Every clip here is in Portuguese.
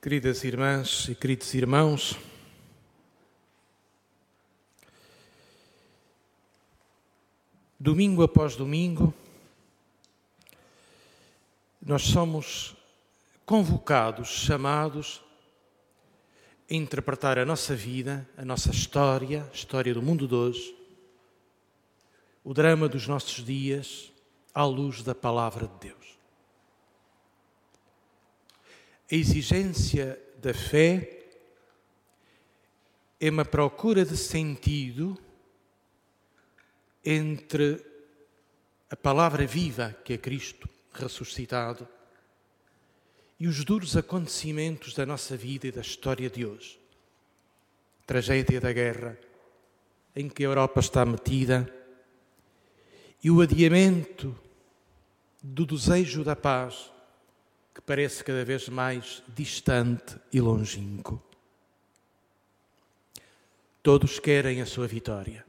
Queridas irmãs e queridos irmãos, domingo após domingo, nós somos convocados, chamados a interpretar a nossa vida, a nossa história, a história do mundo de hoje, o drama dos nossos dias, à luz da palavra de Deus. A exigência da fé é uma procura de sentido entre a palavra viva, que é Cristo ressuscitado, e os duros acontecimentos da nossa vida e da história de hoje. Tragédia da guerra em que a Europa está metida e o adiamento do desejo da paz que parece cada vez mais distante e longínquo. Todos querem a sua vitória.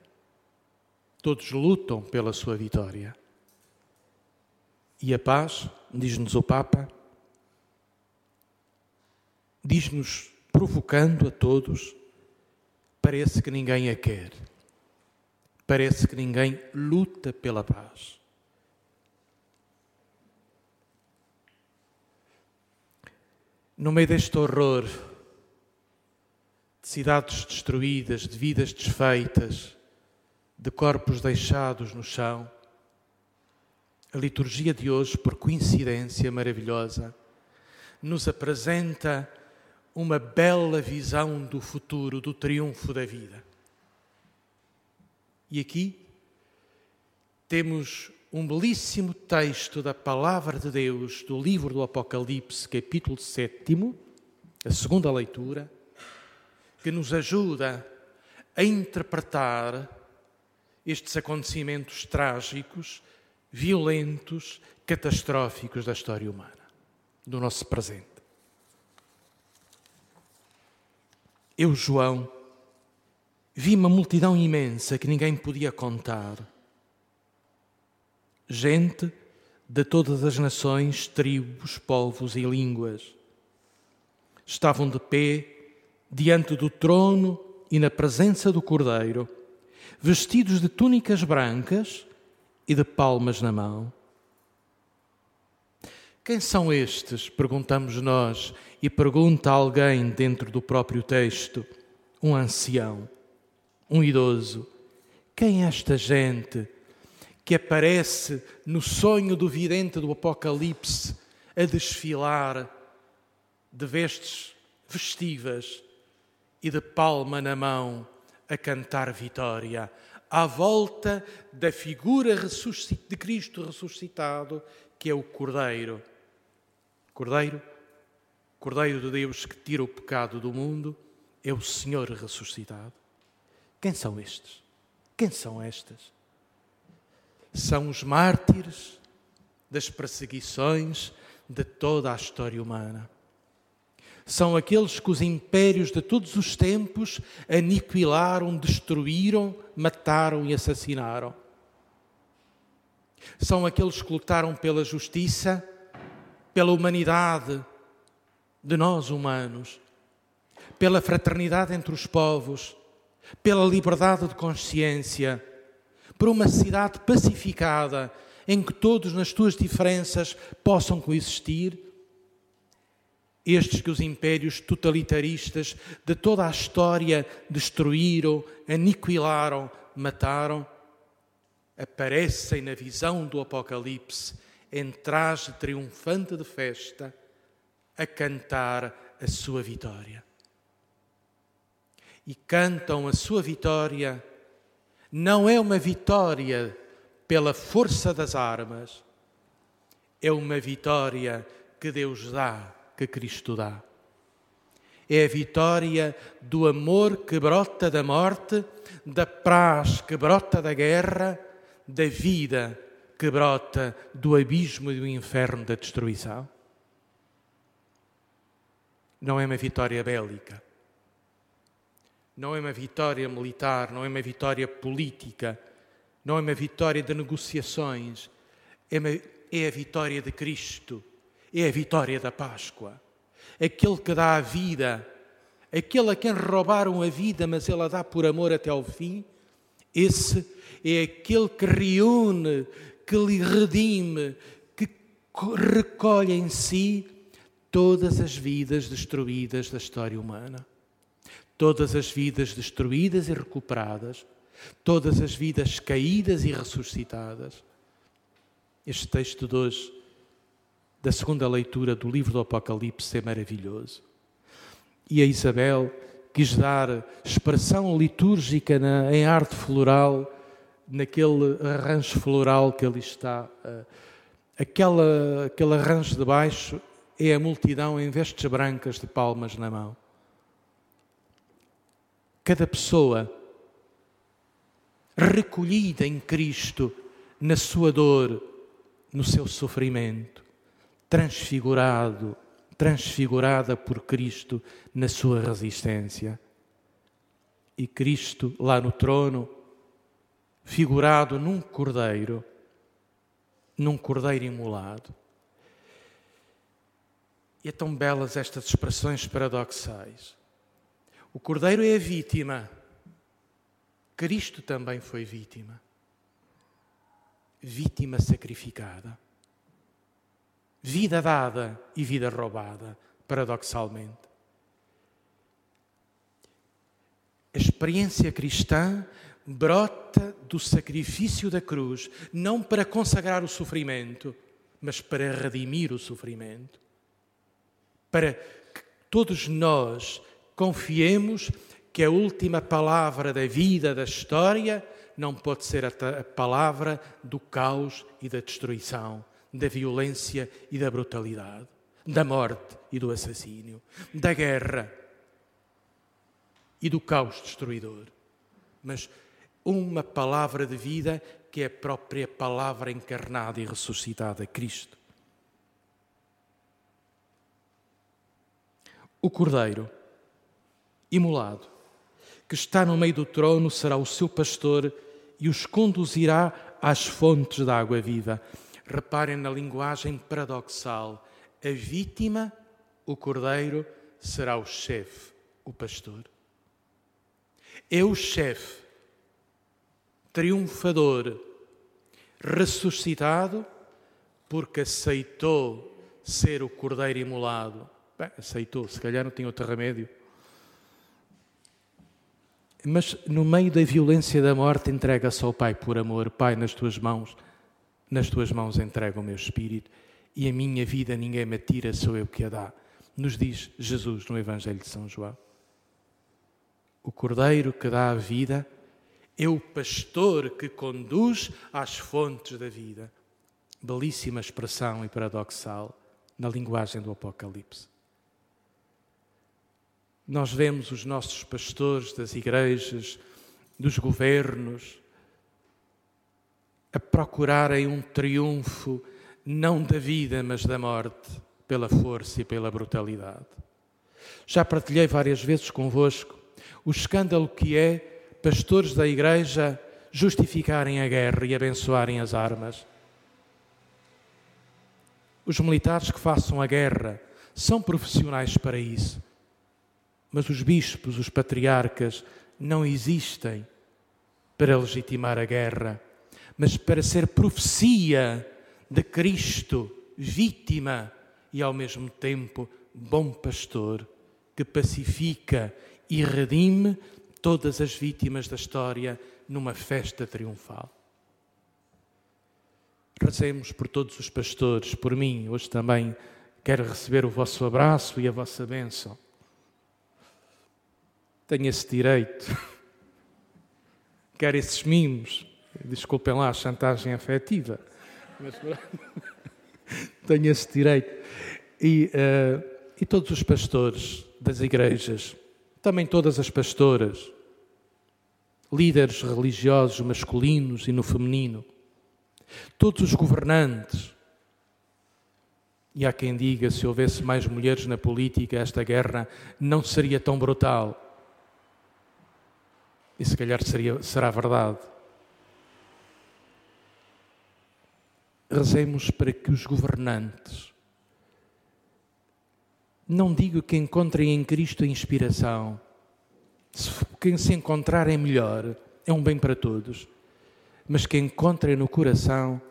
Todos lutam pela sua vitória. E a paz, diz-nos o Papa, diz-nos, provocando a todos, parece que ninguém a quer. Parece que ninguém luta pela paz. No meio deste horror de cidades destruídas, de vidas desfeitas, de corpos deixados no chão, a liturgia de hoje, por coincidência maravilhosa, nos apresenta uma bela visão do futuro, do triunfo da vida. E aqui temos um belíssimo texto da palavra de Deus do livro do Apocalipse, capítulo 7, a segunda leitura, que nos ajuda a interpretar estes acontecimentos trágicos, violentos, catastróficos da história humana, do nosso presente. Eu, João, vi uma multidão imensa que ninguém podia contar gente de todas as nações, tribos, povos e línguas. Estavam de pé diante do trono e na presença do Cordeiro, vestidos de túnicas brancas e de palmas na mão. Quem são estes? Perguntamos nós, e pergunta alguém dentro do próprio texto, um ancião, um idoso. Quem é esta gente? Que aparece no sonho do vidente do Apocalipse a desfilar de vestes vestivas e de palma na mão a cantar vitória, à volta da figura de Cristo ressuscitado, que é o Cordeiro. Cordeiro, Cordeiro de Deus que tira o pecado do mundo, é o Senhor ressuscitado. Quem são estes? Quem são estas? São os mártires das perseguições de toda a história humana. São aqueles que os impérios de todos os tempos aniquilaram, destruíram, mataram e assassinaram. São aqueles que lutaram pela justiça, pela humanidade de nós humanos, pela fraternidade entre os povos, pela liberdade de consciência para uma cidade pacificada, em que todos, nas suas diferenças, possam coexistir. Estes que os impérios totalitaristas de toda a história destruíram, aniquilaram, mataram, aparecem na visão do Apocalipse em traje triunfante de festa a cantar a sua vitória. E cantam a sua vitória não é uma vitória pela força das armas, é uma vitória que Deus dá, que Cristo dá. É a vitória do amor que brota da morte, da paz que brota da guerra, da vida que brota do abismo e do inferno da destruição. Não é uma vitória bélica não é uma vitória militar, não é uma vitória política, não é uma vitória de negociações, é, uma, é a vitória de Cristo, é a vitória da Páscoa. aquele que dá a vida, aquele a quem roubaram a vida, mas ele a dá por amor até ao fim, esse é aquele que reúne, que lhe redime, que recolhe em si todas as vidas destruídas da história humana. Todas as vidas destruídas e recuperadas, todas as vidas caídas e ressuscitadas. Este texto de hoje, da segunda leitura do livro do Apocalipse, é maravilhoso. E a Isabel quis dar expressão litúrgica na, em arte floral, naquele arranjo floral que ali está. Uh, aquela, aquele arranjo de baixo é a multidão em vestes brancas de palmas na mão. Cada pessoa recolhida em Cristo, na sua dor, no seu sofrimento, transfigurado, transfigurada por Cristo na sua resistência. E Cristo lá no trono, figurado num cordeiro, num cordeiro imolado. E é tão belas estas expressões paradoxais. O cordeiro é a vítima. Cristo também foi vítima. Vítima sacrificada. Vida dada e vida roubada, paradoxalmente. A experiência cristã brota do sacrifício da cruz, não para consagrar o sofrimento, mas para redimir o sofrimento para que todos nós confiemos que a última palavra da vida, da história, não pode ser a, palavra do caos e da destruição, da violência e da brutalidade, da morte e do assassínio, da guerra e do caos destruidor. Mas uma palavra de vida que é a própria palavra encarnada e ressuscitada, Cristo. O cordeiro, imolado, que está no meio do trono, será o seu pastor e os conduzirá às fontes da água viva. Reparem na linguagem paradoxal. A vítima, o cordeiro, será o chefe, o pastor. É o chefe, triunfador, ressuscitado, porque aceitou ser o cordeiro imolado Bem, aceitou, se calhar não tinha outro remédio. Mas no meio da violência da morte, entrega-se ao Pai por amor. Pai, nas tuas mãos, nas tuas mãos entrego o meu espírito e a minha vida ninguém me tira, sou eu que a dá. Nos diz Jesus no Evangelho de São João. O cordeiro que dá a vida é o pastor que conduz às fontes da vida. Belíssima expressão e paradoxal na linguagem do Apocalipse. Nós vemos os nossos pastores das igrejas, dos governos, a procurarem um triunfo não da vida, mas da morte, pela força e pela brutalidade. Já partilhei várias vezes convosco o escândalo que é pastores da igreja justificarem a guerra e abençoarem as armas. Os militares que façam a guerra são profissionais para isso mas os bispos, os patriarcas, não existem para legitimar a guerra, mas para ser profecia de Cristo, vítima e ao mesmo tempo bom pastor, que pacifica e redime todas as vítimas da história numa festa triunfal. Rezemos por todos os pastores, por mim, hoje também quero receber o vosso abraço e a vossa bênção. Tenho esse direito. Quero esses mimos. Desculpem lá a chantagem afetiva. Mas tenho esse direito. E, uh, e todos os pastores das igrejas, também todas as pastoras, líderes religiosos masculinos e no feminino, todos os governantes. E há quem diga: se houvesse mais mulheres na política, esta guerra não seria tão brutal. E se calhar seria, será verdade. Rezemos para que os governantes Não digo que encontrem em Cristo a inspiração. Se, quem se encontrar é melhor, é um bem para todos. Mas que encontrem no coração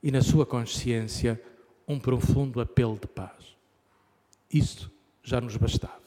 e na sua consciência um profundo apelo de paz. Isso já nos bastava.